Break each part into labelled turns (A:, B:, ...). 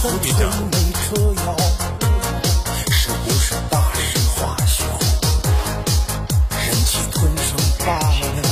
A: 后催眉车摇，是不是大事化小，忍气吞声罢了？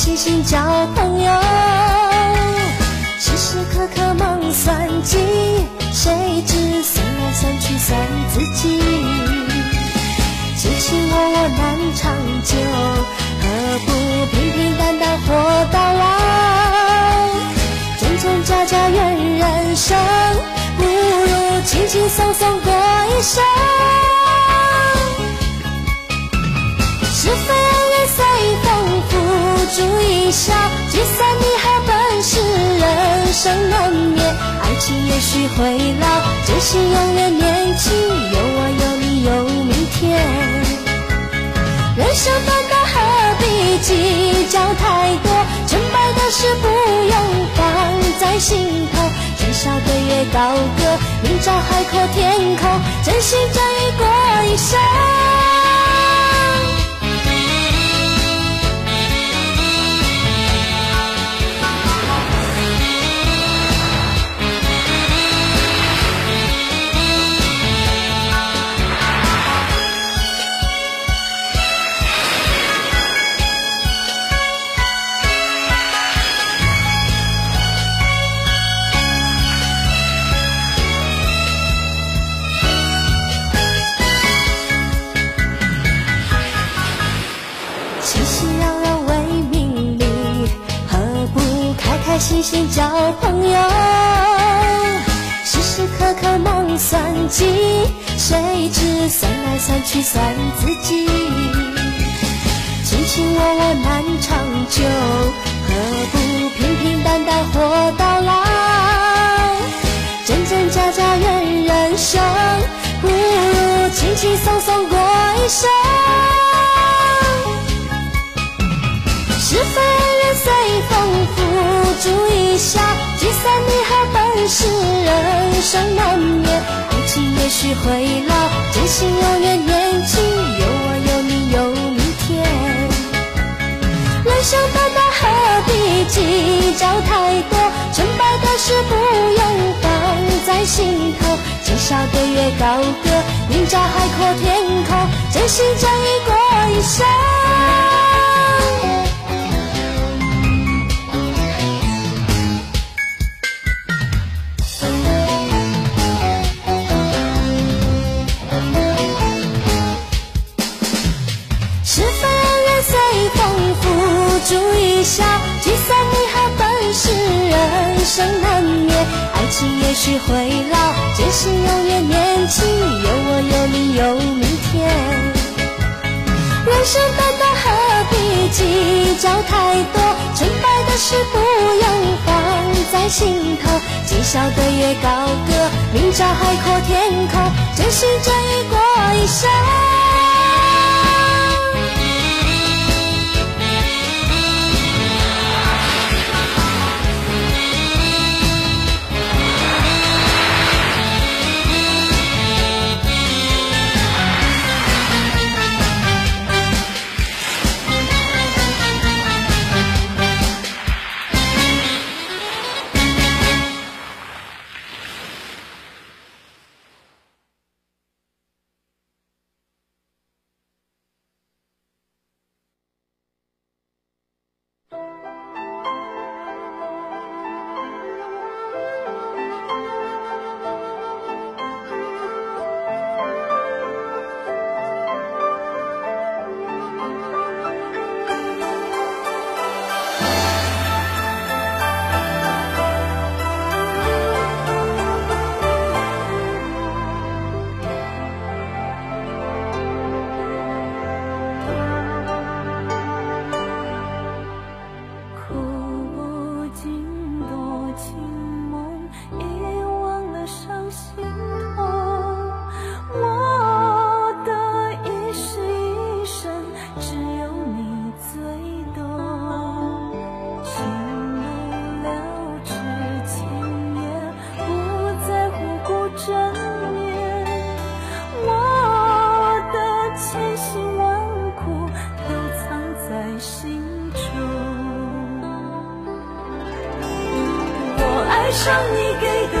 A: 星星交朋友时时刻刻忙算计谁
B: 知算来算去
C: 算自己卿卿我我难长
B: 久何不平平淡淡活到老。真真假假怨人生不如轻
D: 轻松松过一生。是非恩注一下聚散离合本是人生难免爱情也许会老真心永远年轻有我有你有明天。人生短短何必计较太多成败得失不用放在心头今宵对月高歌明朝海阔天如轻松松过一生。是非恩怨随风付诸一笑，聚散离合本是人生难免。爱情也许会老，真心永远年轻。有我有你有明天。人生短短何必计较太多，成败得失不用放在心头。今宵对月高歌，明朝海阔天空，真心真意过一生。是非恩怨随风付诸一笑，聚散离合本是人生难。情也许会老，真心永远年轻。有我有你有明天。人生短短何必计较太多，成败的事不用放在心头。今宵对月高歌，明朝海阔天空，真心真意过一生。
C: 爱上你给的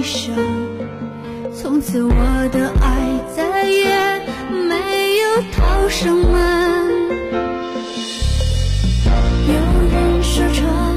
C: 一生从此我的爱再也没有逃生门有人说穿